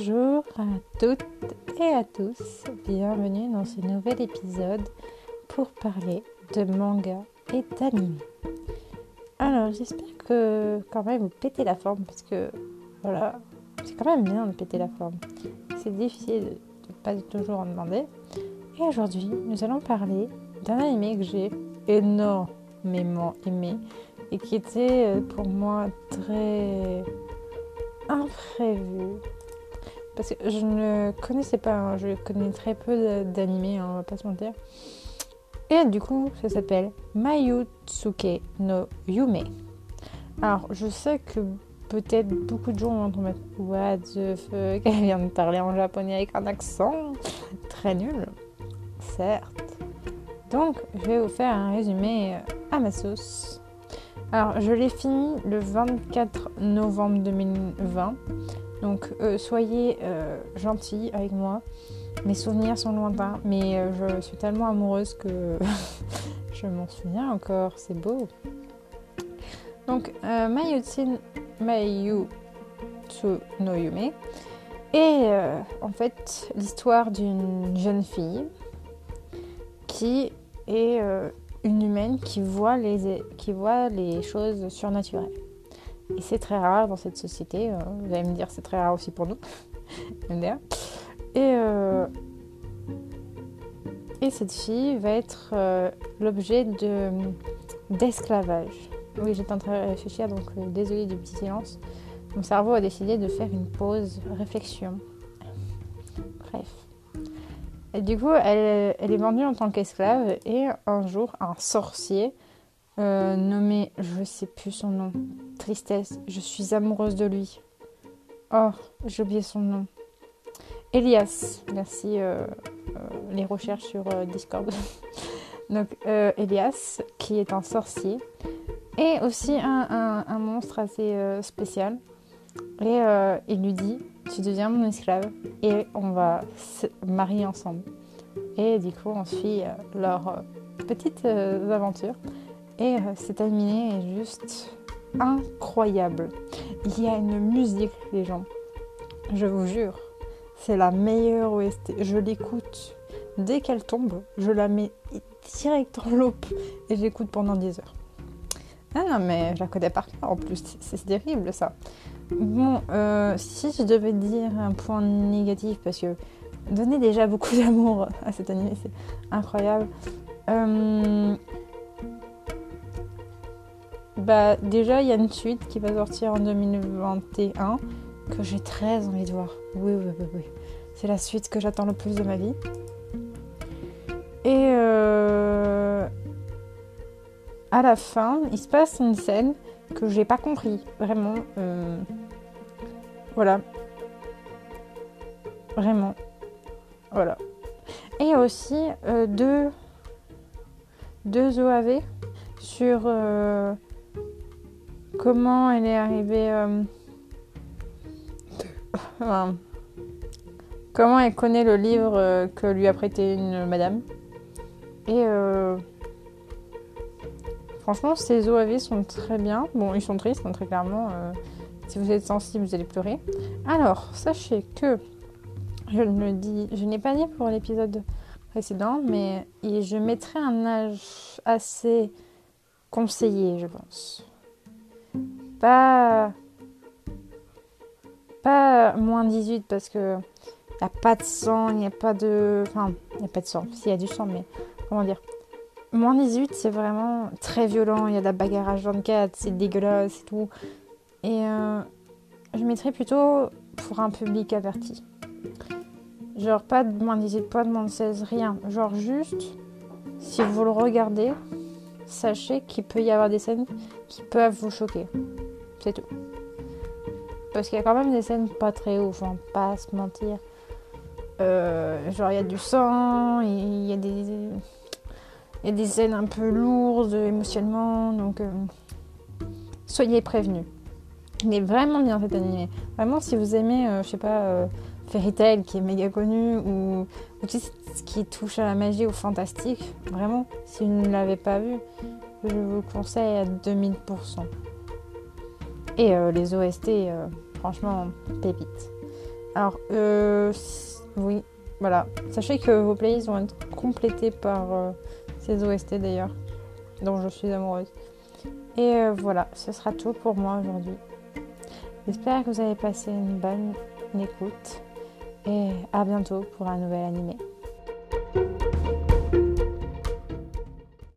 Bonjour à toutes et à tous, bienvenue dans ce nouvel épisode pour parler de manga et d'anime. Alors j'espère que quand même vous pétez la forme parce que voilà, c'est quand même bien de péter la forme. C'est difficile de, de pas toujours en demander. Et aujourd'hui nous allons parler d'un anime que j'ai énormément aimé et qui était euh, pour moi très imprévu. Parce que je ne connaissais pas, hein, je connais très peu d'animés, hein, on va pas se mentir. Et du coup, ça s'appelle Mayutsuke no Yume. Alors, je sais que peut-être beaucoup de gens vont tomber What the fuck, elle vient de parler en japonais avec un accent très nul. Certes. Donc, je vais vous faire un résumé à ma sauce. Alors, je l'ai fini le 24 novembre 2020. Donc, euh, soyez euh, gentils avec moi. Mes souvenirs sont lointains, mais euh, je suis tellement amoureuse que je m'en souviens encore. C'est beau. Donc, euh, Mayutsu, no Yume est en fait l'histoire d'une jeune fille qui est une humaine qui voit les, qui voit les choses surnaturelles. Et c'est très rare dans cette société. euh, vous allez me dire, c'est très rare aussi pour nous. Euh, et cette fille va être euh, l'objet de, d'esclavage. Oui, j'étais en train de réfléchir, donc euh, désolée du petit silence. Mon cerveau a décidé de faire une pause réflexion. Bref. Du coup, elle est vendue en tant qu'esclave et un jour, un sorcier euh, nommé, je sais plus son nom, tristesse, je suis amoureuse de lui. Oh, j'ai oublié son nom. Elias, merci euh, euh, les recherches sur Discord. Donc Elias, qui est un sorcier, et aussi un, un- monstre assez spécial. Et il lui dit, tu deviens mon esclave et on va se marier ensemble. Et du coup, on suit leur petite aventure. Et euh, c'est terminé est juste incroyable. Il y a une musique, les gens. Je vous jure, c'est la meilleure OST. Je l'écoute dès qu'elle tombe, je la mets direct en loop et je l'écoute pendant 10 heures. Ah non, mais je la connais par cœur en plus, c'est terrible ça. Bon, euh, si je devais dire un point négatif, parce que donner déjà beaucoup d'amour à cet anime, c'est incroyable. Euh, Bah, déjà, il y a une suite qui va sortir en 2021 que j'ai très envie de voir. Oui, oui, oui, oui. C'est la suite que j'attends le plus de ma vie. Et euh, à la fin, il se passe une scène que j'ai pas compris. Vraiment. euh, Voilà. Vraiment. Voilà. Et aussi euh, deux, deux OAV sur euh, comment elle est arrivée. euh, comment elle connaît le livre euh, que lui a prêté une madame. Et euh, franchement, ces OAV sont très bien. Bon, ils sont tristes, hein, très clairement. si vous êtes sensible, vous allez pleurer. Alors, sachez que je ne dis, je n'ai pas dit pour l'épisode précédent, mais je mettrai un âge assez conseillé, je pense. Pas pas moins 18 parce que il n'y a pas de sang, il n'y a pas de enfin, il n'y a pas de sang. S'il y a du sang mais comment dire? Moins 18, c'est vraiment très violent, il y a de la bagarre à 24, c'est dégueulasse et tout. Et euh, je mettrais plutôt pour un public averti. Genre pas de moins 18, pas de moins de 16, rien. Genre juste, si vous le regardez, sachez qu'il peut y avoir des scènes qui peuvent vous choquer. C'est tout. Parce qu'il y a quand même des scènes pas très ouf, hein, pas à se mentir. Euh, genre il y a du sang, il y a des... Y a des scènes un peu lourdes émotionnellement, donc euh, soyez prévenus. Il est vraiment bien cet animé. Vraiment, si vous aimez, euh, je sais pas, Fairy Tail qui est méga connu, ou, ou tout ce qui touche à la magie ou fantastique, vraiment, si vous ne l'avez pas vu, je vous le conseille à 2000%. Et euh, les OST, euh, franchement, pépites. Alors, euh, oui, voilà. Sachez que vos playlists vont être complétées par ces OST d'ailleurs, dont je suis amoureuse. Et voilà, ce sera tout pour moi aujourd'hui. J'espère que vous avez passé une bonne écoute et à bientôt pour un nouvel animé.